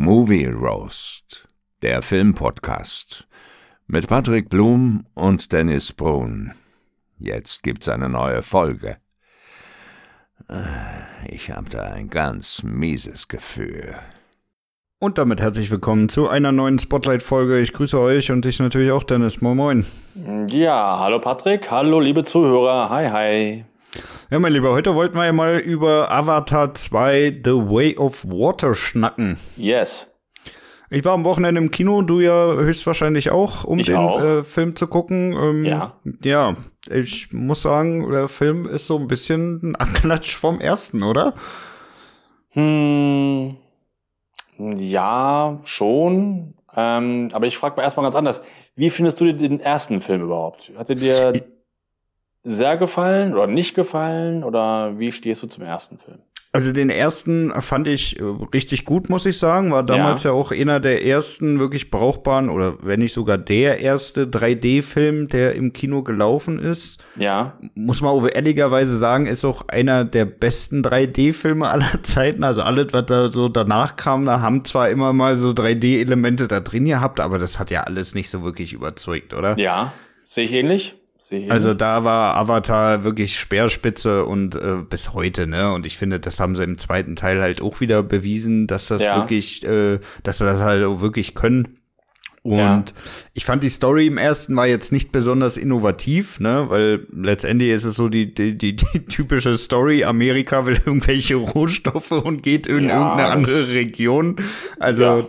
Movie Roast, der Filmpodcast mit Patrick Blum und Dennis Brun. Jetzt gibt's eine neue Folge. Ich habe da ein ganz mieses Gefühl. Und damit herzlich willkommen zu einer neuen Spotlight-Folge. Ich grüße euch und dich natürlich auch, Dennis. Moin, moin. Ja, hallo Patrick, hallo liebe Zuhörer, hi, hi. Ja, mein Lieber, heute wollten wir ja mal über Avatar 2 The Way of Water schnacken. Yes. Ich war am Wochenende im Kino, du ja höchstwahrscheinlich auch, um Ich den auch. Äh, Film zu gucken. Ähm, Ja. Ja, ich muss sagen, der Film ist so ein bisschen ein Anklatsch vom ersten, oder? Hm, ja, schon. Ähm, aber ich frage mal erstmal ganz anders. Wie findest du den ersten Film überhaupt? Hat er dir sehr gefallen oder nicht gefallen? Oder wie stehst du zum ersten Film? Also den ersten fand ich äh, richtig gut, muss ich sagen. War damals ja, auch einer der ersten wirklich brauchbaren oder wenn nicht sogar der erste 3D-Film, der im Kino gelaufen ist. Ja, Muss man auch ehrlicherweise sagen, ist auch einer der besten 3D-Filme aller Zeiten. Also alles, was da so danach kam, da haben zwar immer mal so 3D-Elemente da drin gehabt, aber das hat ja alles nicht so wirklich überzeugt, oder? ja, sehe ich ähnlich. Also da war Avatar wirklich Speerspitze und äh, bis heute, ne? Und ich finde, das haben sie im zweiten Teil halt auch wieder bewiesen, dass das Ja. wirklich, äh, dass sie das halt auch wirklich können. Und Ja. ich fand die Story im ersten war jetzt nicht besonders innovativ, ne, weil letztendlich ist es so die, die, die, die typische Story, Amerika will irgendwelche Rohstoffe und geht in Ja, irgendeine andere Region. Also Ja.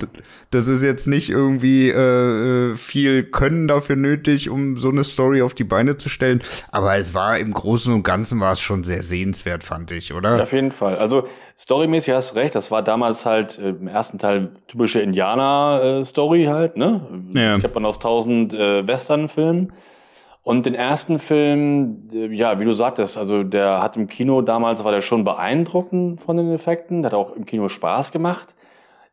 das ist jetzt nicht irgendwie äh, äh, viel Können dafür nötig, um so eine Story auf die Beine zu stellen. Aber es war im Großen und Ganzen war es schon sehr sehenswert, fand ich, oder? Auf jeden Fall. Also storymäßig hast du recht, das war damals halt äh, im ersten Teil typische Indianer-Story halt, ne? Ja. Das kennt man aus tausend äh, Western-Filmen. Und den ersten Film, äh, ja, wie du sagtest, also der hat im Kino damals, war der schon beeindruckend von den Effekten, der hat auch im Kino Spaß gemacht.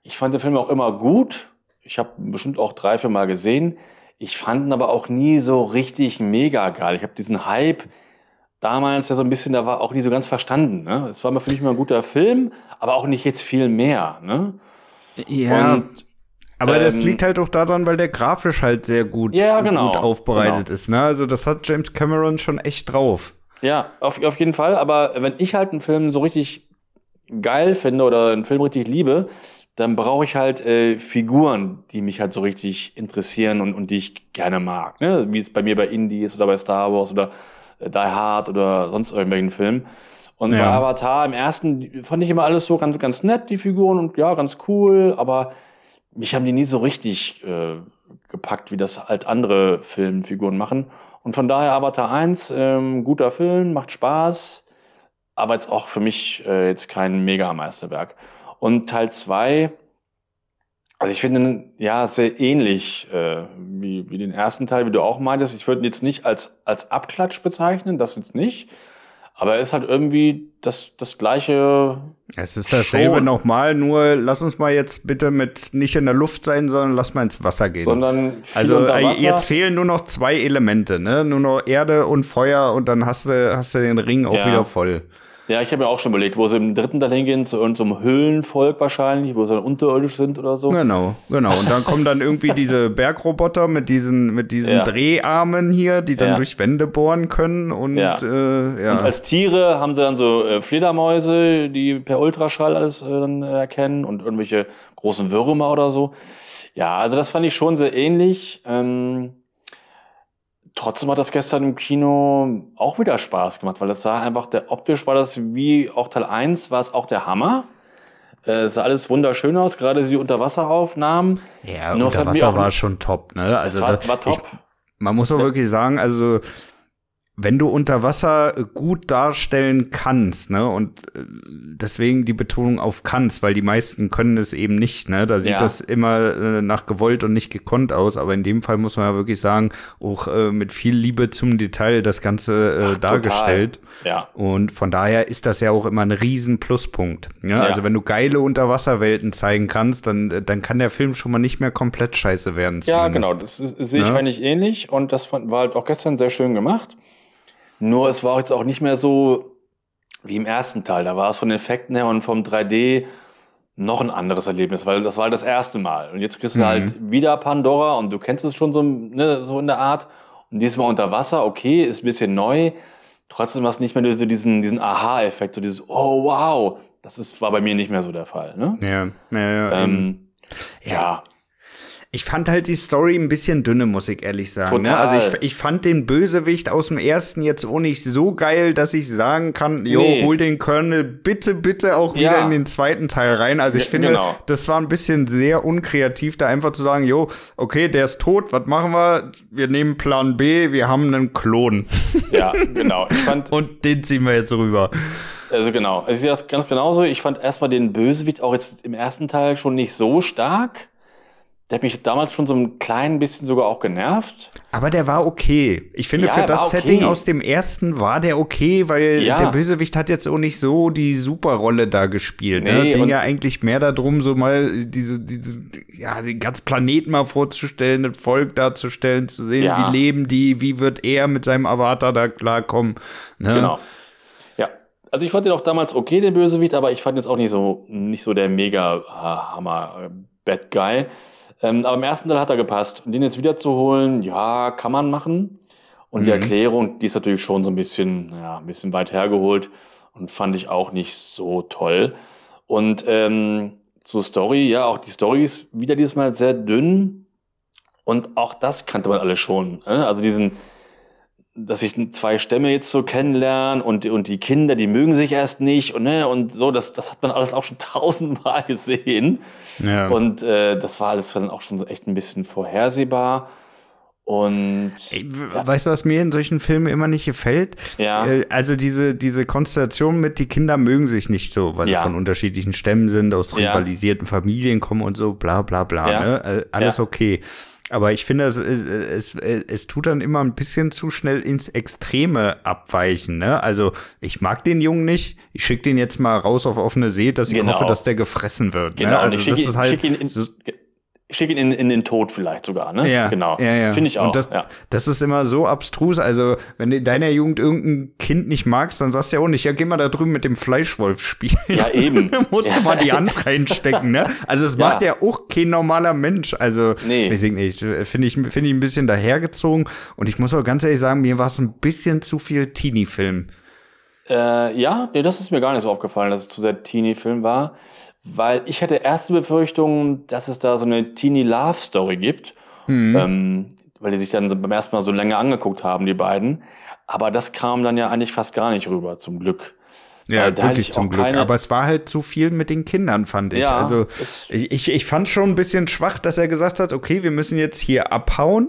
Ich fand den Film auch immer gut. Ich habe bestimmt auch drei, vier Mal gesehen. Ich fand ihn aber auch nie so richtig mega geil. Ich habe diesen Hype damals ja so ein bisschen, da war auch nie so ganz verstanden. Ne? Es war mal für mich immer ein guter Film, aber auch nicht jetzt viel mehr. Ne? Ja, Und, aber das ähm, liegt halt auch daran, weil der grafisch halt sehr gut, Ja, genau, gut aufbereitet genau. ist. Ne? Also das hat James Cameron schon echt drauf. Ja, auf, auf jeden Fall. Aber wenn ich halt einen Film so richtig geil finde oder einen Film richtig liebe, dann brauche ich halt äh, Figuren, die mich halt so richtig interessieren und, und die ich gerne mag. Ne? Wie es bei mir bei Indie ist oder bei Star Wars oder äh, Die Hard oder sonst irgendwelchen Filmen. Und bei Ja. Avatar im ersten fand ich immer alles so ganz, ganz nett, die Figuren und ja, ganz cool, aber mich haben die nie so richtig äh, gepackt, wie das halt andere Filmfiguren machen. Und von daher Avatar 1, ähm, guter Film, macht Spaß, aber jetzt auch für mich äh, jetzt kein Mega-Meisterwerk. Und Teil 2, also ich finde ja sehr ähnlich äh, wie, wie den ersten Teil, wie du auch meintest. Ich würde ihn jetzt nicht als, als Abklatsch bezeichnen, das jetzt nicht. Aber er ist halt irgendwie das, das gleiche Es ist dasselbe nochmal, nur lass uns mal jetzt bitte mit nicht in der Luft sein, sondern lass mal ins Wasser gehen. sondern also jetzt fehlen nur noch zwei Elemente, ne? Nur noch Erde und Feuer und dann hast du, hast du den Ring auch Ja. wieder voll. Ja, ich habe mir auch schon überlegt, wo sie im dritten Teil hingehen, zu irgendeinem Höhlenvolk wahrscheinlich, wo sie dann unterirdisch sind oder so. Genau, genau. Und dann kommen dann irgendwie diese Bergroboter mit diesen, mit diesen Ja. Dreharmen hier, die dann Ja. durch Wände bohren können und Ja. äh, ja. Und als Tiere haben sie dann so äh, Fledermäuse, die per Ultraschall alles äh, dann äh, erkennen und irgendwelche großen Würmer oder so. Ja, also das fand ich schon sehr ähnlich. Ähm, trotzdem hat das gestern im Kino auch wieder Spaß gemacht, weil das sah einfach, der optisch war das wie auch Teil 1, war es auch der Hammer. Äh, es sah alles wunderschön aus, gerade die Unterwasseraufnahmen. ja, Nur es unter hat mir Wasser auch- war schon top, ne? Also war, war top. Ich, man muss auch wirklich sagen, also wenn du unter Wasser äh, gut darstellen kannst, ne, und äh, deswegen die Betonung auf kannst, weil die meisten können es eben nicht, ne, da sieht Ja. das immer äh, nach gewollt und nicht gekonnt aus, aber in dem Fall muss man ja wirklich sagen, auch äh, mit viel Liebe zum Detail das Ganze äh, Ach, dargestellt. total. Ja. Und von daher ist das ja auch immer ein riesen Pluspunkt. Ja? Ja. Also wenn du geile Unterwasserwelten zeigen kannst, dann, äh, dann kann der Film schon mal nicht mehr komplett scheiße werden. Ja, zumindest. genau, das sehe ich Ja. eigentlich ähnlich und das war halt auch gestern sehr schön gemacht. Nur es war jetzt auch nicht mehr so wie im ersten Teil. Da war es von den Effekten her und vom 3D noch ein anderes Erlebnis, weil das war halt das erste Mal. Und jetzt kriegst du Mhm. halt wieder Pandora und du kennst es schon so, ne, so in der Art. Und diesmal unter Wasser, okay, ist ein bisschen neu. Trotzdem hast du nicht mehr so diesen, diesen Aha-Effekt, so dieses, oh wow. Das ist, war bei mir nicht mehr so der Fall. Ne? Ja, ja, ja. Ähm, ja. Ich fand halt die Story ein bisschen dünne, muss ich ehrlich sagen. Ne? Total. Also ich, ich fand den Bösewicht aus dem ersten jetzt auch nicht so geil, dass ich sagen kann, jo, Nee. hol den Colonel bitte, bitte auch wieder Ja. in den zweiten Teil rein. Also ich Ja, finde, genau. das war ein bisschen sehr unkreativ, da einfach zu sagen, jo, okay, der ist tot, was machen wir? Wir nehmen Plan B, wir haben einen Klon. Ja, genau. Ich fand, Und den ziehen wir jetzt rüber. also genau, ich sehe das ganz genauso. Ich fand erstmal den Bösewicht auch jetzt im ersten Teil schon nicht so stark. Der hat mich damals schon so ein klein bisschen sogar auch genervt. Aber der war okay. Ich finde, Ja, für das okay. Setting aus dem ersten war der okay, weil Ja. der Bösewicht hat jetzt auch nicht so die Superrolle da gespielt. ne? Nee, Ging und- ja eigentlich mehr darum, so mal diese, diese, ja, den ganzen Planeten mal vorzustellen, das Volk darzustellen, zu sehen, Ja. wie leben die, wie wird er mit seinem Avatar da klarkommen. Ne? Genau. Ja. Also ich fand den auch damals okay, den Bösewicht, aber ich fand jetzt auch nicht so, nicht so der mega ah, Hammer äh, Bad Guy. Ähm, aber im ersten Teil hat er gepasst. Und den jetzt wieder zu holen, ja, kann man machen. Und die Mhm. Erklärung, die ist natürlich schon so ein bisschen, ja, ein bisschen weit hergeholt und fand ich auch nicht so toll. Und ähm, zur Story, ja, auch die Story ist wieder dieses Mal sehr dünn. Und auch das kannte man alles schon. Ne? Also diesen, dass ich zwei Stämme jetzt so kennenlerne und, die- und die Kinder, die mögen sich erst nicht und, ne, und so, das, das hat man alles auch schon tausendmal gesehen. Ja. Und äh, das war alles dann auch schon so echt ein bisschen vorhersehbar. Und Ey, w- Weißt du, was mir in solchen Filmen immer nicht gefällt? Ja. Äh, Also diese, diese Konstellation mit, die Kinder mögen sich nicht so, weil Ja. sie von unterschiedlichen Stämmen sind, aus Ja. rivalisierten Familien kommen und so, bla bla bla. Ja. Ne? Äh, Alles Ja. okay. Aber ich finde, es, es, es, es tut dann immer ein bisschen zu schnell ins Extreme abweichen. Ne? Also ich mag den Jungen nicht. Ich schicke den jetzt mal raus auf offene See, dass ich Genau. hoffe, dass der gefressen wird. genau, ne? Also ich schicke das ihn, ist halt schick ihn, in, so, ich schick ihn in, in den Tod vielleicht sogar, ne? ja, genau. Ja, ja. Finde ich auch. Und das, ja. das ist immer so abstrus. Also, wenn du in deiner Jugend irgendein Kind nicht magst, dann sagst du ja auch nicht, ja, geh mal da drüben mit dem Fleischwolf spielen. Ja, eben. Du musst Ja. du mal die Hand reinstecken, ne? Also, es macht ja auch kein normaler Mensch. Also, Nee. weiß ich nicht. Finde ich, finde ich ein bisschen dahergezogen. Und ich muss auch ganz ehrlich sagen, mir war es ein bisschen zu viel Teenie-Film. Äh, ja, nee, das ist mir gar nicht so aufgefallen, dass es zu sehr Teenie-Film war. Weil ich hatte erste Befürchtungen, dass es da so eine Teenie-Love-Story gibt. Mhm. Ähm, weil die sich dann beim ersten Mal so länger angeguckt haben, die beiden. Aber das kam dann ja eigentlich fast gar nicht rüber, zum Glück. Ja, da wirklich ich zum Glück. Aber es war halt zu viel mit den Kindern, fand ich. Ja, also ich, ich, ich fand schon ein bisschen schwach, dass er gesagt hat, okay, wir müssen jetzt hier abhauen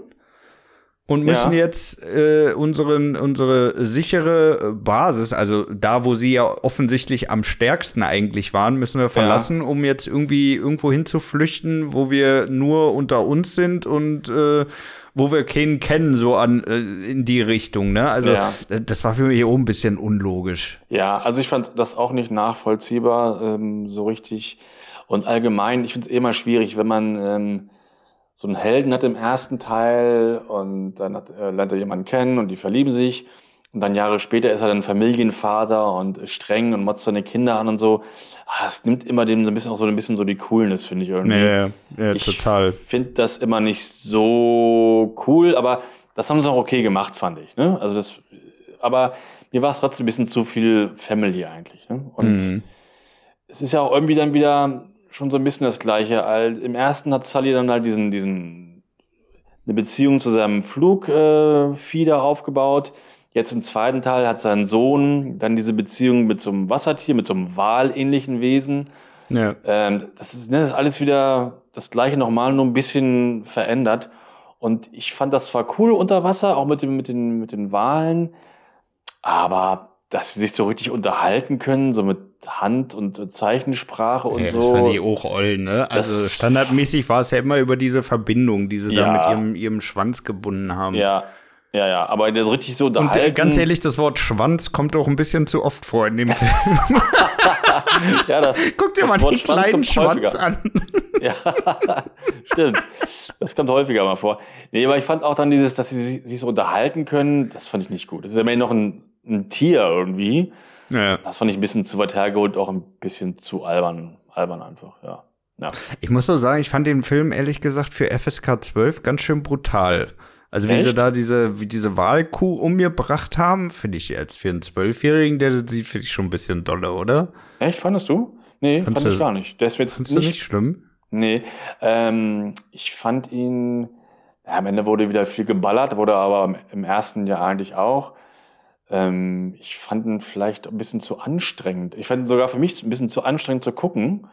und müssen Ja. jetzt äh, unseren, unsere sichere Basis, also da, wo sie ja offensichtlich am stärksten eigentlich waren, müssen wir verlassen, um jetzt irgendwie irgendwo hinzuflüchten, wo wir nur unter uns sind und äh, wo wir keinen kennen, so an äh, in die Richtung, ne? Also Ja. das war für mich auch ein bisschen unlogisch. Ja, also ich fand das auch nicht nachvollziehbar, ähm, so richtig. Und allgemein, ich finde es eh immer schwierig, wenn man ähm, so einen Helden hat im ersten Teil und dann hat, äh, lernt er jemanden kennen und die verlieben sich. Und dann Jahre später ist er dann Familienvater und streng und motzt seine Kinder an und so. Ah, Das nimmt immer dem so ein bisschen auch so ein bisschen so die Coolness, finde ich irgendwie. Ja, ja, ich total. finde das immer nicht so cool, aber das haben sie auch okay gemacht, fand ich. Ne? Also das, aber mir war es trotzdem ein bisschen zu viel Family eigentlich. Ne? Und Mhm. es ist ja auch irgendwie dann wieder schon so ein bisschen das Gleiche. Im ersten hat Sully dann halt diesen, diesen, eine Beziehung zu seinem Flugfieder äh, aufgebaut. Jetzt im zweiten Teil hat sein Sohn dann diese Beziehung mit so einem Wassertier, mit so einem Walähnlichen Wesen. Ja. Ähm, das, ist, ne, das ist alles wieder das gleiche nochmal, nur ein bisschen verändert. Und ich fand das zwar cool unter Wasser, auch mit, dem, mit, den, mit den Walen, aber dass sie sich so richtig unterhalten können, so mit Hand- und Zeichensprache und Ja, so. Das fand ich auch oll, ne? Also Das- standardmäßig war es ja immer über diese Verbindung, die sie da Ja. mit ihrem, ihrem Schwanz gebunden haben. Ja, ja, ja, aber der so richtig so Und unterhalten. äh, ganz ehrlich, das Wort Schwanz kommt auch ein bisschen zu oft vor in dem Film. ja, das, Guck dir das mal Wort den kleinen kommt Schwanz häufiger. an. Ja, stimmt. Das kommt häufiger mal vor. Nee, aber ich fand auch dann dieses, dass sie sich, sich so unterhalten können, das fand ich nicht gut. Das ist ja immerhin noch ein, ein Tier irgendwie. Ja. Das fand ich ein bisschen zu weit hergeholt, auch ein bisschen zu albern. albern einfach, ja. ja. Ich muss nur sagen, ich fand den Film ehrlich gesagt für FSK 12 ganz schön brutal. Also wie Echt? sie da diese, wie diese Wahlkuh umgebracht haben, finde ich jetzt für einen Zwölfjährigen, der das sieht, finde ich schon ein bisschen dolle, oder? Echt, fandest du? Nee, Fandst fand ich gar nicht. Der ist jetzt du nicht schlimm? Nee, ähm, ich fand ihn, ja, am Ende wurde wieder viel geballert, wurde aber im, im ersten Jahr eigentlich auch. Ähm, ich fand ihn vielleicht ein bisschen zu anstrengend. Ich fand ihn sogar für mich ein bisschen zu anstrengend zu gucken,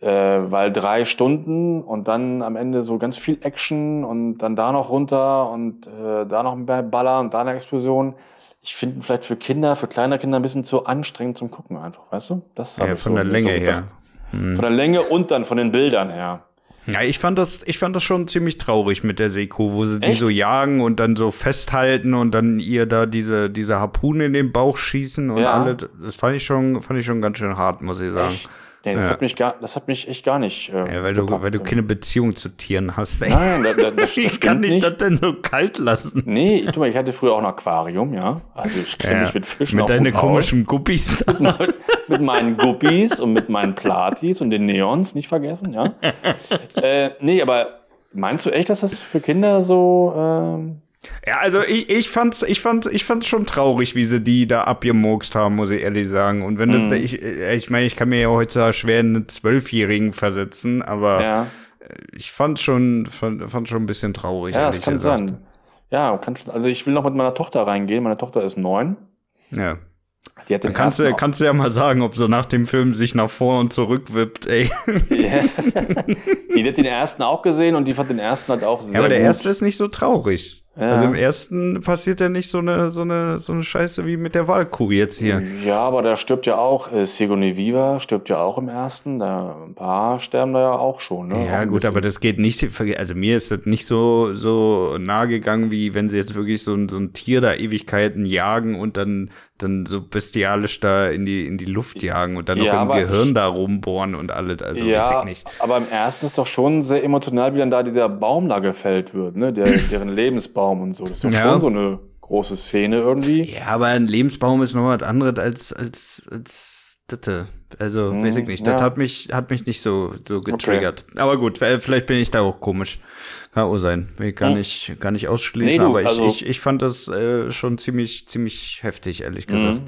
äh, weil drei Stunden und dann am Ende so ganz viel Action und dann da noch runter und äh, da noch mehr Baller und da eine Explosion. Ich finde ihn vielleicht für Kinder, für kleine Kinder ein bisschen zu anstrengend zum Gucken einfach, weißt du? Das Ja, von so- der so Länge gedacht. her. Von der Länge und dann von den Bildern her. Ja, ich fand das, ich fand das schon ziemlich traurig mit der Seko, wo sie die Echt? so jagen und dann so festhalten und dann ihr da diese, diese Harpune in den Bauch schießen und Ja. alle. Das fand ich schon, fand ich schon ganz schön hart, muss ich sagen. Echt? Nee, das Ja. hat mich gar, das hat mich echt gar nicht. Äh, Ja, weil du, gepackt. weil du keine Beziehung zu Tieren hast. Ey. Nein, das, das, das Wie kann ich nicht. das denn so kalt lassen? Nee, guck mal, ich hatte früher auch ein Aquarium, ja. Also ich kenne mich mit Fischen mit deinen komischen Guppies. mit meinen Guppies und mit meinen Platis und den Neons, nicht vergessen, ja. äh, nee, aber meinst du echt, dass das für Kinder so ähm, ja, also ich, ich fand's, ich fand, ich fand's schon traurig, wie sie die da abgemurkst haben, muss ich ehrlich sagen. Und wenn Mhm. das, ich, äh, ich meine, ich kann mir ja heutzutage schwer einen Zwölfjährigen versetzen, aber ja, ich fand schon, fand, fand schon ein bisschen traurig. ja, das kann gesagt. sein. Ja, kann schon, also ich will noch mit meiner Tochter reingehen. Meine Tochter ist neun. Ja. Die hat den Dann kannst du, kannst du ja mal sagen, ob sie nach dem Film sich nach vor und zurück wippt, ey. Ja. die hat den ersten auch gesehen und die fand den ersten halt auch sehr Ja, aber der gut. erste ist nicht so traurig. Ja. Also im ersten passiert ja nicht so eine, so eine, so eine Scheiße wie mit der Wahlkuh jetzt hier. Ja, aber da stirbt ja auch, äh, Sigourney Viva stirbt ja auch im ersten. Da, ein paar sterben da ja auch schon. Ne? Ja, gut, aber das geht nicht, also mir ist das nicht so, so nahe gegangen, wie wenn sie jetzt wirklich so ein, so ein Tier da Ewigkeiten jagen und dann, dann so bestialisch da in die, in die Luft jagen und dann Ja, noch im Gehirn ich- da rumbohren und alles, also weiß ja, ich nicht. aber im ersten ist doch schon sehr emotional, wie dann da dieser Baum da gefällt wird, ne? Der, deren Lebensbaum und so. Das ist doch Ja. schon so eine große Szene irgendwie. Ja, aber ein Lebensbaum ist noch was anderes als, als, als Ditte. Also, Hm, weiß ich nicht. Das ja. hat mich, hat mich nicht so, so getriggert. Aber gut, äh, vielleicht bin ich da auch komisch. Kann auch sein. Ich gar Hm. nicht, gar nicht ausschließen, Nee, du, aber ich, also- ich, ich fand das äh, schon ziemlich, ziemlich heftig, ehrlich gesagt.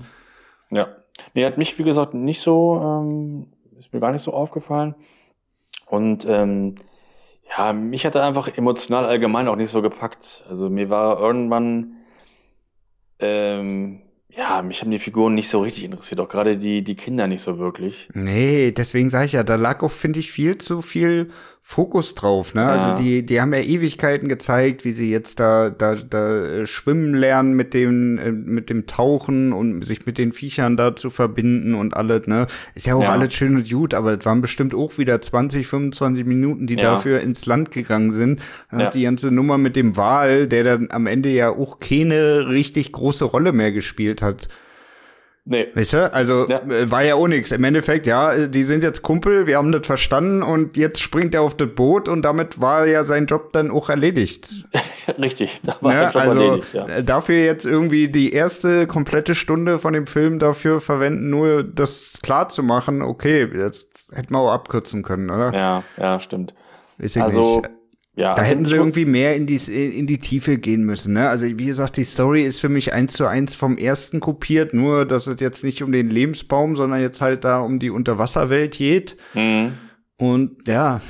Mhm. Ja. Nee, hat mich, wie gesagt, nicht so, ähm, ist mir gar nicht so aufgefallen. Und ähm, ja, mich hat er einfach emotional allgemein auch nicht so gepackt. Also mir war irgendwann, ähm, ja, mich haben die Figuren nicht so richtig interessiert, auch gerade die, die Kinder nicht so wirklich. Nee, deswegen sage ich ja, da lag auch, finde ich, viel zu viel Fokus drauf. Ne? Ja. Also die, die haben ja Ewigkeiten gezeigt, wie sie jetzt da, da, da äh, schwimmen lernen mit dem, äh, mit dem Tauchen und sich mit den Viechern da zu verbinden und alles. Ne? Ist ja auch Ja. alles schön und gut, aber es waren bestimmt auch wieder 20, 25 Minuten, die Ja. dafür ins Land gegangen sind. Die ganze Nummer mit dem Wal, der dann am Ende ja auch keine richtig große Rolle mehr gespielt hat. Nee. Weißt du, also Ja. äh, war ja auch nix. Im Endeffekt, ja, die sind jetzt Kumpel, wir haben das verstanden und jetzt springt er auf das Boot und damit war ja sein Job dann auch erledigt. Richtig, da war Ne? der Job Also erledigt, ja. äh, dafür jetzt irgendwie die erste komplette Stunde von dem Film dafür verwenden, nur das klar zu machen, okay, jetzt hätten wir auch abkürzen können, oder? Ja, ja, stimmt. Weiß ich Also, nicht. Ja. Da also hätten sie irgendwie mehr in die, in die Tiefe gehen müssen. Ne? Also wie gesagt, die Story ist für mich eins zu eins vom ersten kopiert, nur dass es jetzt nicht um den Lebensbaum, sondern jetzt halt da um die Unterwasserwelt geht. Mhm. Und ja,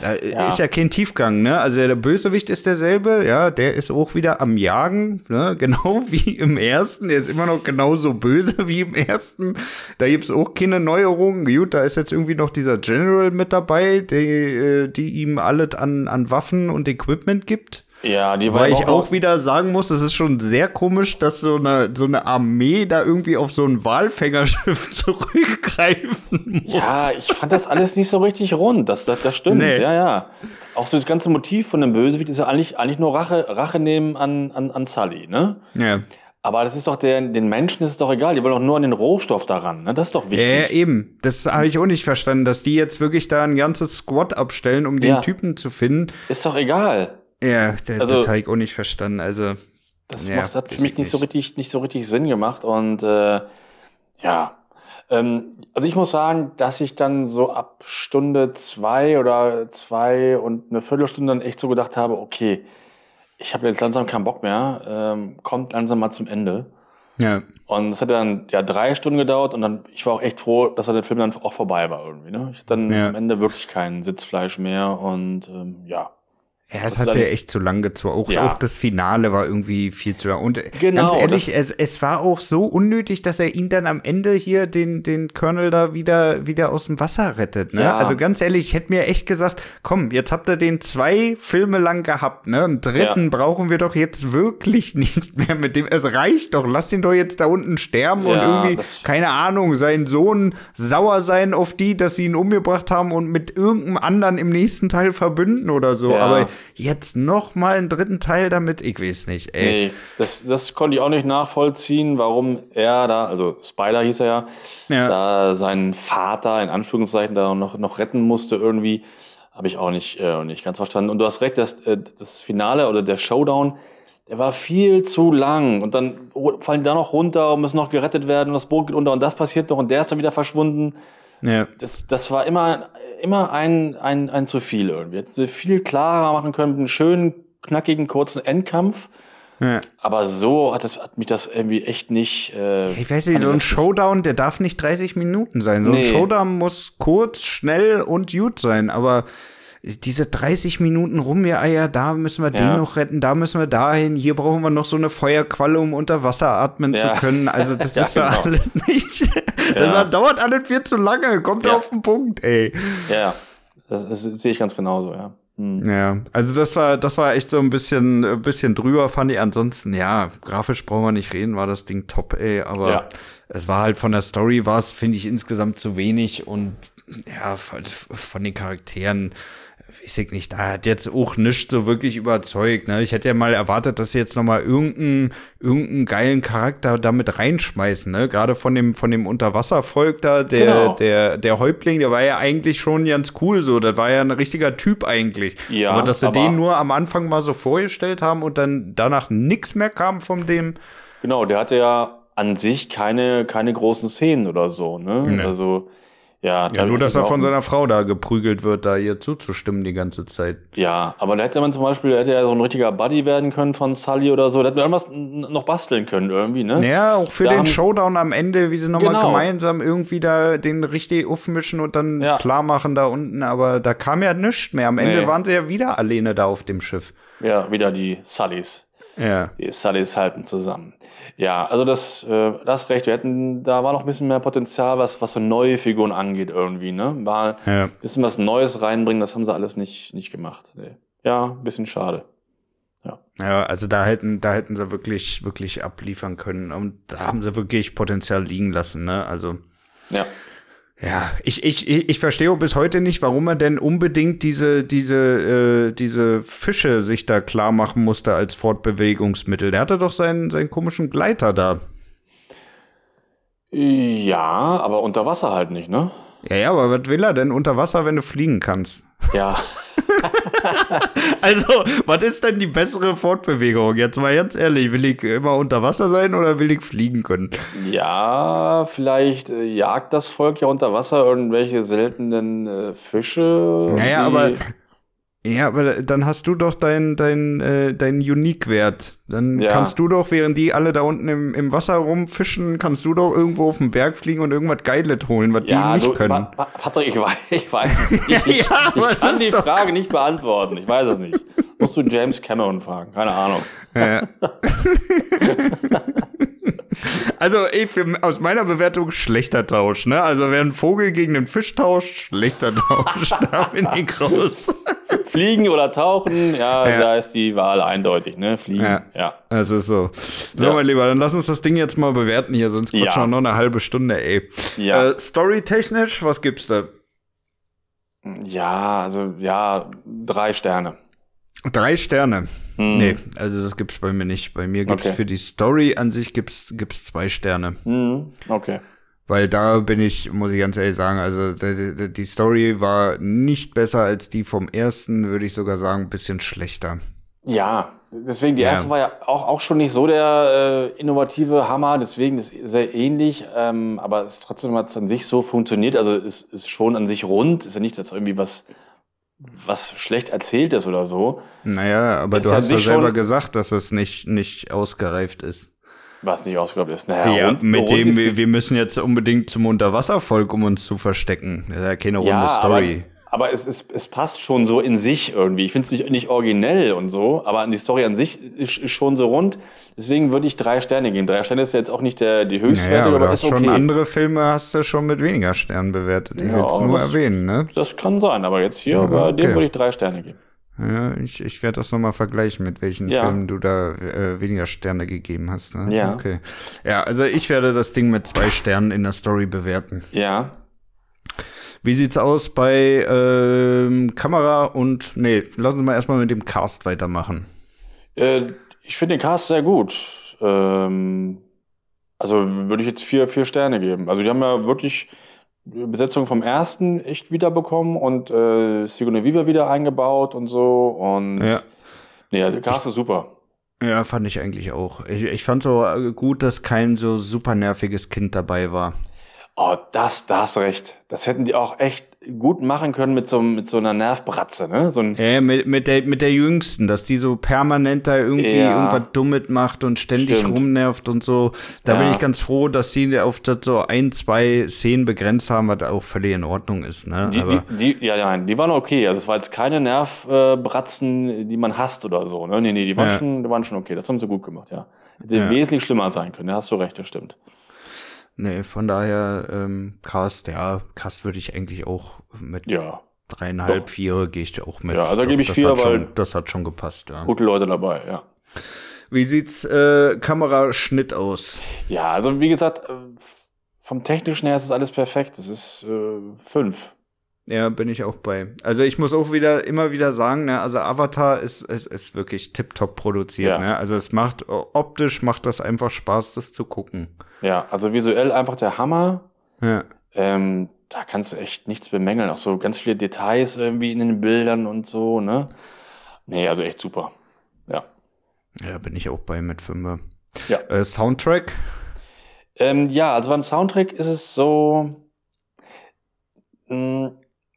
da Ja. ist ja kein Tiefgang, ne? Also der Bösewicht ist derselbe, ja, der ist auch wieder am Jagen, ne? Genau wie im ersten. Der ist immer noch genauso böse wie im ersten. Da gibt's auch keine Neuerungen. Gut, da ist jetzt irgendwie noch dieser General mit dabei, die, äh, die ihm alles an, an Waffen und Equipment gibt. Ja, die war Weil ich auch wieder sagen muss, es ist schon sehr komisch, dass so eine, so eine Armee da irgendwie auf so ein Walfängerschiff zurückgreifen muss. Ja, ich fand das alles nicht so richtig rund. Das, das, das stimmt. Nee. Ja, ja. Auch so das ganze Motiv von dem Bösewicht ist ja eigentlich, eigentlich nur Rache, Rache nehmen an, an, an Sully, ne? ja. Aber das ist doch der, den Menschen ist es doch egal. Die wollen doch nur an den Rohstoff daran, ne? Das ist doch wichtig. Ja, eben. Das habe ich auch nicht verstanden, dass die jetzt wirklich da ein ganzes Squad abstellen, um den Ja. Typen zu finden. Ist doch egal. Ja, der, Also- das habe ich auch nicht verstanden. Also, Das Ja, macht, hat für mich ich nicht so richtig, nicht so richtig Sinn gemacht. Und äh, ja. Ähm, also ich muss sagen, dass ich dann so ab Stunde zwei oder zwei und eine Viertelstunde dann echt so gedacht habe, okay, ich habe jetzt langsam keinen Bock mehr, ähm, kommt langsam mal zum Ende. Ja. Und es hat dann ja drei Stunden gedauert und dann, ich war auch echt froh, dass der Film dann auch vorbei war irgendwie. Ne? Ich hatte dann Ja. am Ende wirklich kein Sitzfleisch mehr und ähm, ja. Ja, es hat ja echt zu lang gezogen. Auch, Ja. auch das Finale war irgendwie viel zu lang. Und Genau, ganz ehrlich, es, es war auch so unnötig, dass er ihn dann am Ende hier, den, den Colonel da wieder, wieder aus dem Wasser rettet. Ne? Ja. Also ganz ehrlich, ich hätte mir echt gesagt, komm, jetzt habt ihr den zwei Filme lang gehabt. Ne? Einen dritten Ja. brauchen wir doch jetzt wirklich nicht mehr mit dem. Es reicht doch, lass ihn doch jetzt da unten sterben und irgendwie, keine Ahnung, sein Sohn sauer sein auf die, dass sie ihn umgebracht haben und mit irgendeinem anderen im nächsten Teil verbünden oder so. Aber jetzt noch mal einen dritten Teil damit, ich weiß nicht, ey. Nee, das, das konnte ich auch nicht nachvollziehen, warum er da, also Spider hieß er ja, Ja. da seinen Vater in Anführungszeichen da noch, noch retten musste irgendwie. Habe ich auch nicht, äh, nicht ganz verstanden. Und du hast recht, das, äh, das Finale oder der Showdown, der war viel zu lang. Und dann fallen die da noch runter und müssen noch gerettet werden und das Boot geht unter und das passiert noch und der ist dann wieder verschwunden. Ja. Das, das war immer, immer ein, ein, ein zu viel irgendwie. Hätten sie viel klarer machen können, mit einem schönen, knackigen, kurzen Endkampf. Ja. Aber so hat, das, hat mich das irgendwie echt nicht. Äh, Ich weiß nicht, so ein Showdown, der darf nicht 30 Minuten sein. So ein Nee. Showdown muss kurz, schnell und gut sein. Aber diese 30 Minuten rumgeeier, da müssen wir Ja. den noch retten, da müssen wir dahin, hier brauchen wir noch so eine Feuerqualle, um unter Wasser atmen Ja. zu können. Also das Ja, ist da genau. alles nicht. Das dauert alles viel zu lange. Kommt Ja. auf den Punkt, ey. Ja. Das, das sehe ich ganz genauso, ja. Hm. Ja, also das war, das war echt so ein bisschen, ein bisschen drüber, fand ich. Ansonsten, ja, grafisch brauchen wir nicht reden, war das Ding top, ey. Aber Ja. es war halt von der Story, war es, finde ich, insgesamt zu wenig und ja, von den Charakteren, weiß ich nicht, da hat jetzt auch nichts so wirklich überzeugt. Ne? Ich hätte ja mal erwartet, dass sie jetzt noch mal irgendeinen irgendeinen geilen Charakter damit reinschmeißen. Ne? Gerade von dem von dem Unterwasservolk da, der Genau. der der Häuptling, der war ja eigentlich schon ganz cool so. Das war ja ein richtiger Typ eigentlich. Ja, aber dass sie aber- den nur am Anfang mal so vorgestellt haben und dann danach nichts mehr kam von dem. Genau, der hatte ja an sich keine, keine großen Szenen oder so, ne? Nee. Also, ja. Ja, nur, dass er von seiner Frau da geprügelt wird, da ihr zuzustimmen die ganze Zeit. Ja, aber da hätte man zum Beispiel, hätte er so ein richtiger Buddy werden können von Sully oder so. Da hätte man irgendwas noch basteln können irgendwie, ne? Ja, auch für Da den Showdown am Ende, wie sie nochmal Genau. gemeinsam irgendwie da den richtig aufmischen und dann Ja. klar machen da unten, aber da kam ja nichts mehr. Am Ende Nee. waren sie ja wieder alleine da auf dem Schiff. Ja, wieder die Sullys. Ja. Die Sullys halten zusammen. Ja, also das, äh, das recht. Wir hätten, da war noch ein bisschen mehr Potenzial, was, was so neue Figuren angeht irgendwie, ne? Mal Ja. ein bisschen was Neues reinbringen, das haben sie alles nicht, nicht gemacht. Nee. Ja, ein bisschen schade. Ja, also da hätten, da hätten sie wirklich, wirklich abliefern können. Und da haben sie wirklich Potenzial liegen lassen, ne? Also. Ja. Ja, ich, ich, ich verstehe bis heute nicht, warum er denn unbedingt diese, diese, äh, diese Fische sich da klar machen musste als Fortbewegungsmittel. Der hatte doch seinen, seinen komischen Gleiter da. Ja, aber unter Wasser halt nicht, ne? Ja, ja, aber was will er denn unter Wasser, wenn du fliegen kannst? Ja. Also, was ist denn die bessere Fortbewegung? Jetzt mal ganz ehrlich, will ich immer unter Wasser sein oder will ich fliegen können? Ja, vielleicht äh, jagt das Volk ja unter Wasser irgendwelche seltenen äh, Fische. Naja, aber Ja, aber dann hast du doch dein, dein, äh, dein Unique-Wert. Dann Ja. kannst du doch, während die alle da unten im, im Wasser rumfischen, kannst du doch irgendwo auf den Berg fliegen und irgendwas Geiles holen, was Ja, die nicht du, können. Pa- Pa- Patrick, ich weiß, ich weiß es nicht. Ich, Ja, ich kann die doch- Frage nicht beantworten. Ich weiß es nicht. Musst du James Cameron fragen. Keine Ahnung. Ja. also, ey, für, aus meiner Bewertung schlechter Tausch, ne? Also, wer einen Vogel gegen einen Fisch tauscht, schlechter Tausch. da bin ich raus. Fliegen oder tauchen, ja, Ja. da ist die Wahl eindeutig, ne? Fliegen, Ja. ja. Also so. So, Ja. mein Lieber, dann lass uns das Ding jetzt mal bewerten hier, sonst quatschen wir noch eine halbe Stunde, ey. Ja. Äh, Storytechnisch, was gibt's da? Ja, also, ja, drei Sterne. Drei Sterne. Hm. Nee, also das gibt's bei mir nicht. Bei mir gibt's Okay. für die Story an sich gibt's, gibt's zwei Sterne. Hm, okay. Weil da bin ich, muss ich ganz ehrlich sagen, also die, die- Story war nicht besser als die vom ersten, würde ich sogar sagen, ein bisschen schlechter. Ja, Deswegen, die erste Ja. war ja auch, auch schon nicht so der äh, innovative Hammer, deswegen ist sehr ähnlich, ähm, aber es trotzdem hat es an sich so funktioniert. Also es ist schon an sich rund, ist ja nicht, dass irgendwie was, was schlecht erzählt ist oder so. Naja, aber du hast ja selber gesagt, dass es nicht, nicht ausgereift ist. Was nicht ausgegrabt ist. Naja, Ja, rund- mit dem, wir, wir müssen jetzt unbedingt zum Unterwasservolk, um uns zu verstecken. Das ist ja keine runde ja, Story. Aber, es, es, es passt schon so in sich irgendwie. Ich finde es nicht, nicht originell und so, aber die Story an sich ist, ist schon so rund. Deswegen würde ich drei Sterne geben. Drei Sterne ist ja jetzt auch nicht der, die Naja, Höchstwerte, aber aber, ist okay. schon andere Filme, hast du schon mit weniger Sternen bewertet. Ich Ja, will es nur das- erwähnen, ne? Das kann sein, aber jetzt hier, Ja, bei dem okay. würde ich drei Sterne geben. Ja, ich, ich werde das nochmal vergleichen, mit welchen Ja. Filmen du da äh, weniger Sterne gegeben hast. Ne? Ja. Okay. Ja, also ich werde das Ding mit zwei Sternen in der Story bewerten. Ja. Wie sieht's aus bei ähm, Kamera und nee, lassen Sie mal erstmal mit dem Cast weitermachen. Äh, ich finde den Cast sehr gut. Ähm, also würde ich jetzt vier, vier Sterne geben. Also die haben ja wirklich die Besetzung vom ersten echt wiederbekommen und äh, Sigourney Weaver wieder eingebaut und so. Und Ja. nee, also der Cast ist super. Ja, fand ich eigentlich auch. Ich, ich fand so äh, gut, dass kein so super nerviges Kind dabei war. Oh, das, da hast du recht. Das hätten die auch echt gut machen können mit so, mit so einer Nervbratze, ne? So ein, Ja, mit, mit, der, mit der Jüngsten, dass die so permanent da irgendwie Ja. irgendwas Dummes macht und ständig Stimmt. rumnervt und so. Da Ja. bin ich ganz froh, dass die auf das so ein, zwei Szenen begrenzt haben, was auch völlig in Ordnung ist. Ne? die, Aber die, die, ja, nein, die waren okay. Also es war jetzt keine Nervbratzen, die man hasst oder so. Ne? Nee, nee, die waren, Ja. schon, die waren schon okay. Das haben sie gut gemacht, ja. Hätte wesentlich schlimmer sein können. Da hast du recht, das stimmt. Nee, von daher, ähm, Cast, ja, Cast würde ich eigentlich auch mit Ja, dreieinhalb, Doch. vier gehe ich auch mit. Ja, also Doch, gebe ich das vier, weil- schon, das hat schon gepasst, ja. gute Leute dabei, ja. Wie sieht's äh, Kameraschnitt aus? Ja, also wie gesagt, äh, vom technischen her ist es alles perfekt. Das ist äh, fünf. Ja, bin ich auch bei. Also ich muss auch wieder immer wieder sagen, ne, also Avatar ist, ist, ist wirklich tipptopp produziert, Ja. ne? Also es macht optisch macht das einfach Spaß, das zu gucken. Ja, also visuell einfach der Hammer. Ja. Ähm, da kannst du echt nichts bemängeln. Auch so ganz viele Details irgendwie in den Bildern und so, ne? Nee, also echt super. Ja. Ja, bin ich auch bei mit Fünfer. Ja. Äh, Soundtrack? Ähm, ja, also beim Soundtrack ist es so, mh,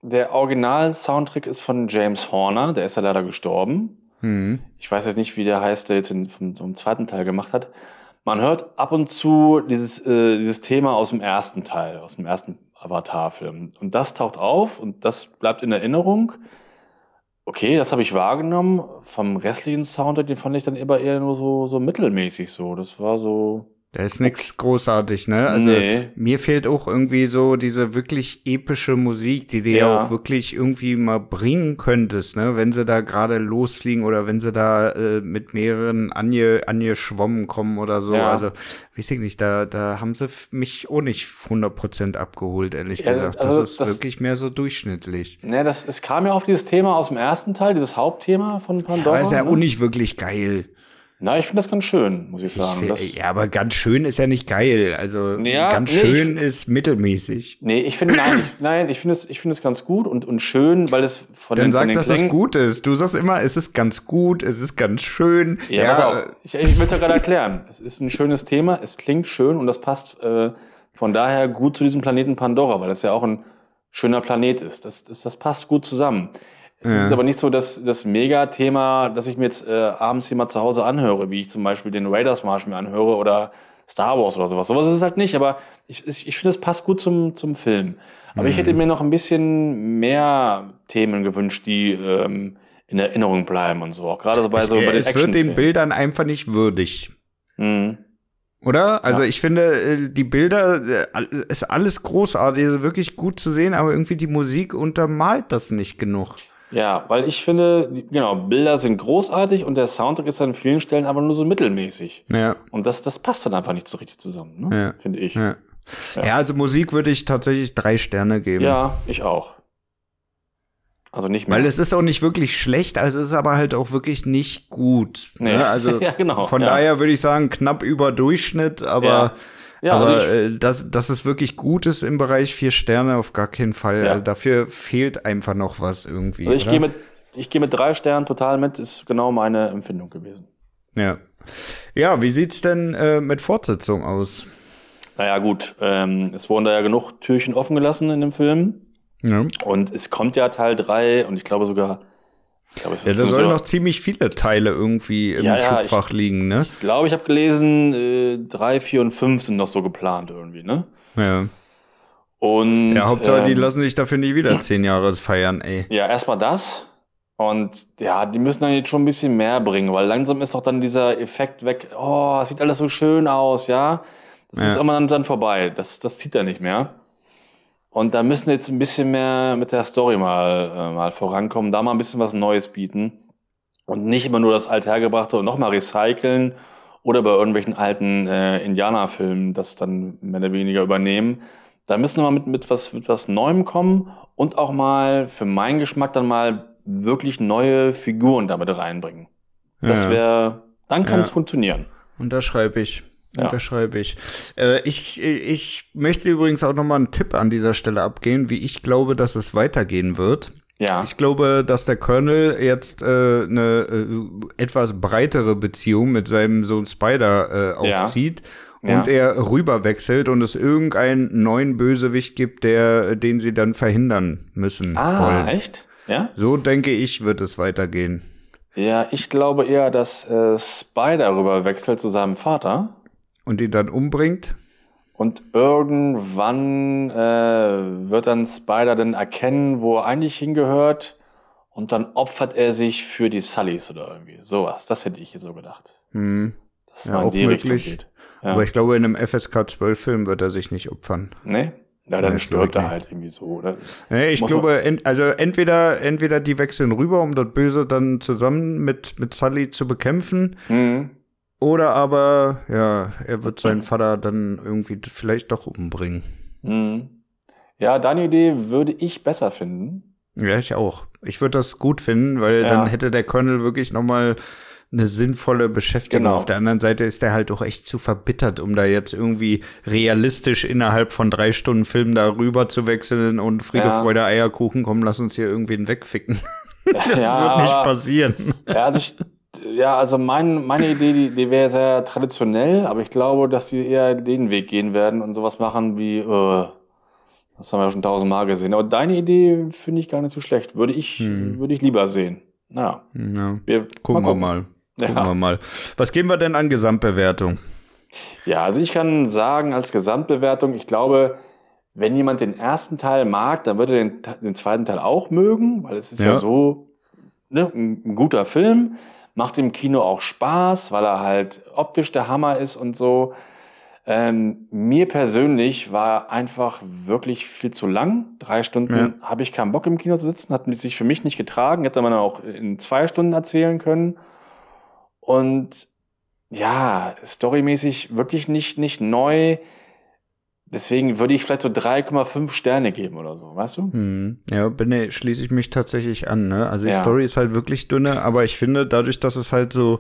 der Original-Soundtrack ist von James Horner, der ist ja leider gestorben. Hm. Ich weiß jetzt nicht, wie der heißt, der jetzt in, vom, vom zweiten Teil gemacht hat. Man hört ab und zu dieses, äh, dieses Thema aus dem ersten Teil, aus dem ersten Avatar-Film. Und das taucht auf und das bleibt in Erinnerung. Okay, das habe ich wahrgenommen. Vom restlichen Soundtrack, den fand ich dann immer eher nur so, so mittelmäßig so. Das war so. Da ist nichts großartig, ne? Also Nee. mir fehlt auch irgendwie so diese wirklich epische Musik, die du ja Ja. auch wirklich irgendwie mal bringen könntest, ne? Wenn sie da gerade losfliegen oder wenn sie da äh, mit mehreren ange, angeschwommen kommen oder so. Ja. Also, weiß ich nicht, da, da haben sie mich auch nicht 100% abgeholt, ehrlich Ja, gesagt. also das ist das- wirklich mehr so durchschnittlich. Ne, das, es kam ja auf dieses Thema aus dem ersten Teil, dieses Hauptthema von Pandora. Aber ist ja ne? auch nicht wirklich geil. Na, ich finde das ganz schön, muss ich Ich sagen. find, das, ja, aber ganz schön ist ja nicht geil. Also Ja, ganz nee, schön ist mittelmäßig. Nee, ich finde, nein, ich, nein, ich finde es, ich finde es ganz gut und, und schön, weil es von Dann den, sag, von den dass es Klängen- gut ist. Du sagst immer, es ist ganz gut, es ist ganz schön. Ja, pass auf. Ich, ich will es ja gerade erklären. Es ist ein schönes Thema, es klingt schön und das passt äh, von daher gut zu diesem Planeten Pandora, weil das ja auch ein schöner Planet ist. Das, das, das passt gut zusammen. Es ist aber nicht so, dass das Mega-Thema, das ich mir jetzt äh, abends hier mal zu Hause anhöre, wie ich zum Beispiel den Raiders-Marsch mir anhöre oder Star Wars oder sowas. Sowas ist es halt nicht, aber ich, ich, ich finde, es passt gut zum, zum Film. Aber ich hätte mir noch ein bisschen mehr Themen gewünscht, die ähm, in Erinnerung bleiben und so. Auch gerade so bei, so bei den es wird den. Bildern einfach nicht würdig. Mhm. Oder? Also Ja. ich finde, äh, die Bilder äh, ist alles großartig, ist wirklich gut zu sehen, aber irgendwie die Musik untermalt das nicht genug. Ja, weil ich finde, genau, Bilder sind großartig und der Soundtrack ist an vielen Stellen aber nur so mittelmäßig. Ja, Und das, das passt dann einfach nicht so richtig zusammen, ne? Ja. finde ich. Ja. ja. Ja, also Musik würde ich tatsächlich drei Sterne geben. ich auch. Also nicht mehr. Weil es ist auch nicht wirklich schlecht, also es ist aber halt auch wirklich nicht gut. Nee. Ne? Also Ja, genau, von ja. daher würde ich sagen, knapp über Durchschnitt, aber, Ja. Aber also ich- äh, dass, dass es wirklich gut ist im Bereich vier Sterne, auf gar keinen Fall. Ja. Also dafür fehlt einfach noch was irgendwie. also ich gehe mit ich gehe mit drei Sternen total mit, ist genau meine Empfindung gewesen. Ja. Ja, wie sieht's denn äh, mit Fortsetzung aus? Naja, gut, ähm, es wurden da ja genug Türchen offen gelassen in dem Film. Ja. Und es kommt ja Teil 3 und ich glaube sogar. Ich glaube, Ja, da so- sollen noch ziemlich viele Teile irgendwie im Ja, ja, Schubfach liegen, ne? Ich glaube, ich habe gelesen, äh, 3, 4 und 5 sind noch so geplant irgendwie, ne? Ja. Und, Ja, Hauptsache, die ähm, lassen sich dafür nie wieder zehn Jahre feiern, ey. Ja, erstmal das. Und ja, die müssen dann jetzt schon ein bisschen mehr bringen, weil langsam ist auch dann dieser Effekt weg, oh, es sieht alles so schön aus, ja. Das ist immer dann vorbei. Das, das zieht er nicht mehr. Und da müssen jetzt ein bisschen mehr mit der Story mal, äh, mal vorankommen, da mal ein bisschen was Neues bieten. Und nicht immer nur das Althergebrachte und nochmal recyceln oder bei irgendwelchen alten äh, Indianerfilmen das dann mehr oder weniger übernehmen. Da müssen wir mit, mit, was, mit was Neuem kommen und auch mal für meinen Geschmack dann mal wirklich neue Figuren damit reinbringen. Das Ja. wäre, dann kann Ja. es funktionieren. Unterschreibe ich. Ja. Unterschreibe ich. Äh, ich. Ich möchte übrigens auch noch mal einen Tipp an dieser Stelle abgeben, wie ich glaube, dass es weitergehen wird. Ja, Ich glaube, dass der Colonel jetzt äh, eine äh, etwas breitere Beziehung mit seinem Sohn Spider äh, Ja. aufzieht Ja. und er rüberwechselt und es irgendeinen neuen Bösewicht gibt, der, den sie dann verhindern müssen ah, wollen. echt? Ja? So denke ich, wird es weitergehen. Ja, ich glaube eher, dass äh, Spider rüber wechselt zu seinem Vater. Und ihn dann umbringt. Und irgendwann äh, wird dann Spider dann erkennen, wo er eigentlich hingehört. Und dann opfert er sich für die Sullys oder irgendwie. Sowas. Das hätte ich so gedacht. Hm. Dass Ja, man in die Richtung möglich. geht. Ja. Aber ich glaube, in einem FSK 12-Film wird er sich nicht opfern. nee? Ja, dann Nee, stirbt er halt irgendwie so, oder? Nee, ich Muss glaube, ent, also entweder, entweder die wechseln rüber, um das Böse dann zusammen mit, mit Sully zu bekämpfen, Mhm. Oder aber, ja, er wird seinen Vater dann irgendwie vielleicht doch umbringen. Mhm. Ja, deine Idee würde ich besser finden. Ja, ich auch. Ich würde das gut finden, weil Ja. dann hätte der Colonel wirklich noch mal eine sinnvolle Beschäftigung. Genau. Auf der anderen Seite ist der halt auch echt zu verbittert, um da jetzt irgendwie realistisch innerhalb von drei Stunden Film da rüber zu wechseln und Friede, Ja. Freude, Eierkuchen, komm, lass uns hier irgendwen wegficken. Das wird nicht aber- passieren. Ja, also, ich, ja, also mein, meine Idee, die, die wäre sehr traditionell, aber ich glaube, dass sie eher den Weg gehen werden und sowas machen wie, äh, das haben wir ja schon tausendmal gesehen. Aber deine Idee finde ich gar nicht so schlecht. Würde ich, Hm. würde ich lieber sehen. Ja, Ja, wir gucken mal wir mal. Gucken Ja. wir mal. Was geben wir denn an Gesamtbewertung? Ja, also ich kann sagen, als Gesamtbewertung, ich glaube, wenn jemand den ersten Teil mag, dann wird er den, den zweiten Teil auch mögen, weil es ist ja, Ja. so ne, ein, ein guter Film, macht im Kino auch Spaß, weil er halt optisch der Hammer ist und so. Ähm, mir persönlich war einfach wirklich viel zu lang. Drei Stunden Ja. habe ich keinen Bock im Kino zu sitzen, hat sich für mich nicht getragen, hätte man auch in zwei Stunden erzählen können. Und ja, storymäßig wirklich nicht, nicht neu. Deswegen würde ich vielleicht so 3,5 Sterne geben oder so, weißt du? Hm. Ja, bin, nee, schließe ich mich tatsächlich an. Ne? Also die Ja. Story ist halt wirklich dünne, aber ich finde, dadurch, dass es halt so,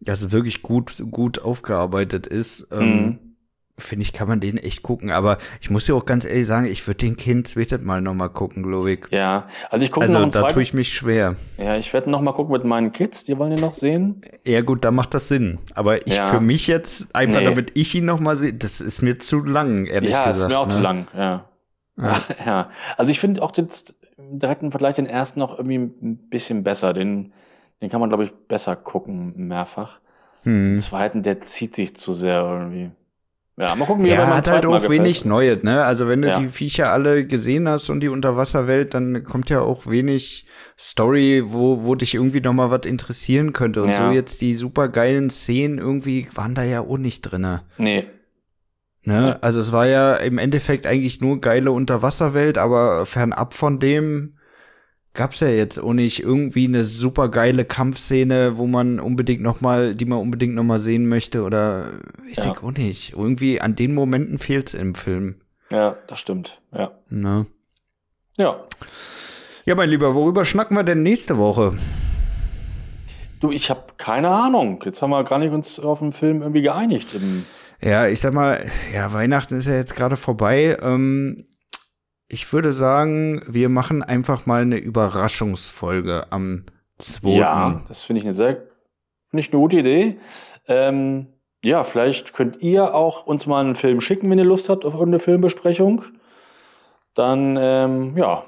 dass es wirklich gut, gut aufgearbeitet ist, ähm, Mhm. Finde ich, kann man den echt gucken. Aber ich muss dir auch ganz ehrlich sagen, ich würde den Kind zweites Mal noch mal gucken, glaube ich. Ja, also ich gucke Also noch da tue ich mich schwer. Ja, ich werde noch mal gucken mit meinen Kids, die wollen den noch sehen. Ja gut, da macht das Sinn. Aber ich Ja. für mich jetzt, einfach Nee. damit ich ihn noch mal sehe, das ist mir zu lang, ehrlich ja, gesagt. ist mir auch ne? zu lang, ja. Ja. ja. Also ich finde auch jetzt im direkten Vergleich den ersten noch irgendwie ein bisschen besser. Den, den kann man, glaube ich, besser gucken, mehrfach. Den Hm. zweiten, der zieht sich zu sehr irgendwie. Ja, mal gucken, wie er hat halt auch wenig Neues, ne? Also wenn du Ja. die Viecher alle gesehen hast und die Unterwasserwelt, dann kommt ja auch wenig Story, wo, wo dich irgendwie noch mal was interessieren könnte. Und Ja. so jetzt die super geilen Szenen irgendwie waren da ja auch nicht drinne. Nee, Ne? Ja. Also es war ja im Endeffekt eigentlich nur geile Unterwasserwelt, aber fernab von dem gab's ja jetzt auch nicht irgendwie eine super geile Kampfszene, wo man unbedingt noch mal, die man unbedingt noch mal sehen möchte oder ich Ja. denk auch nicht. Irgendwie an den Momenten fehlt's im Film. ja, das stimmt. Ja. Ne? Ja. Ja, mein Lieber, worüber schnacken wir denn nächste Woche? Du, ich habe keine Ahnung. Jetzt haben wir gar nicht uns auf den Film irgendwie geeinigt. Ja, ich sag mal, ja, Weihnachten ist ja jetzt gerade vorbei. Ähm, ich würde sagen, wir machen einfach mal eine Überraschungsfolge am 2. Ja, das finde ich eine sehr, finde eine gute Idee. Ähm, ja, vielleicht könnt ihr auch uns mal einen Film schicken, wenn ihr Lust habt auf eine Filmbesprechung. Dann, ähm, ja,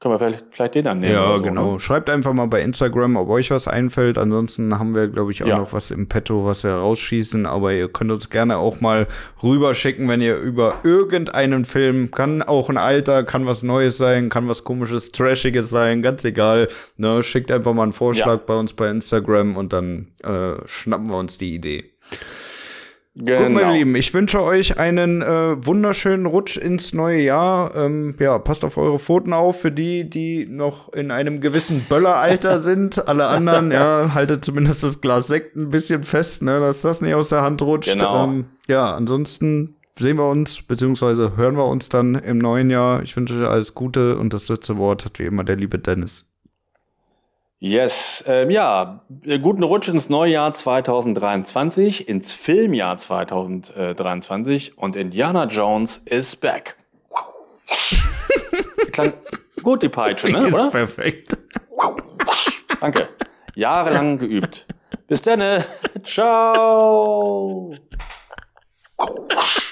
können wir vielleicht, vielleicht den annehmen. Ja, so, genau. Ne? Schreibt einfach mal bei Instagram, ob euch was einfällt. Ansonsten haben wir, glaube ich, auch Ja. noch was im Petto, was wir rausschießen. Aber ihr könnt uns gerne auch mal rüberschicken, wenn ihr über irgendeinen Film, kann auch ein Alter, kann was Neues sein, kann was komisches, Trashiges sein, ganz egal. Ne, schickt einfach mal einen Vorschlag Ja. bei uns bei Instagram und dann äh, schnappen wir uns die Idee. Genau. Gut, meine Lieben, ich wünsche euch einen äh, wunderschönen Rutsch ins neue Jahr. Ähm, ja, passt auf eure Pfoten auf für die, die noch in einem gewissen Bölleralter sind. Alle anderen, ja, haltet zumindest das Glas Sekt ein bisschen fest, ne, dass das nicht aus der Hand rutscht. Genau. Ähm, ja, ansonsten sehen wir uns, beziehungsweise hören wir uns dann im neuen Jahr. Ich wünsche euch alles Gute und das letzte Wort hat wie immer der liebe Dennis. Yes, ähm, ja, äh, guten Rutsch ins Neujahr 2023, ins Filmjahr 2023 und Indiana Jones is back. Klang gut, die Peitsche, ne? Ist Oder? perfekt. Danke. Jahrelang geübt. Bis dann. Ciao.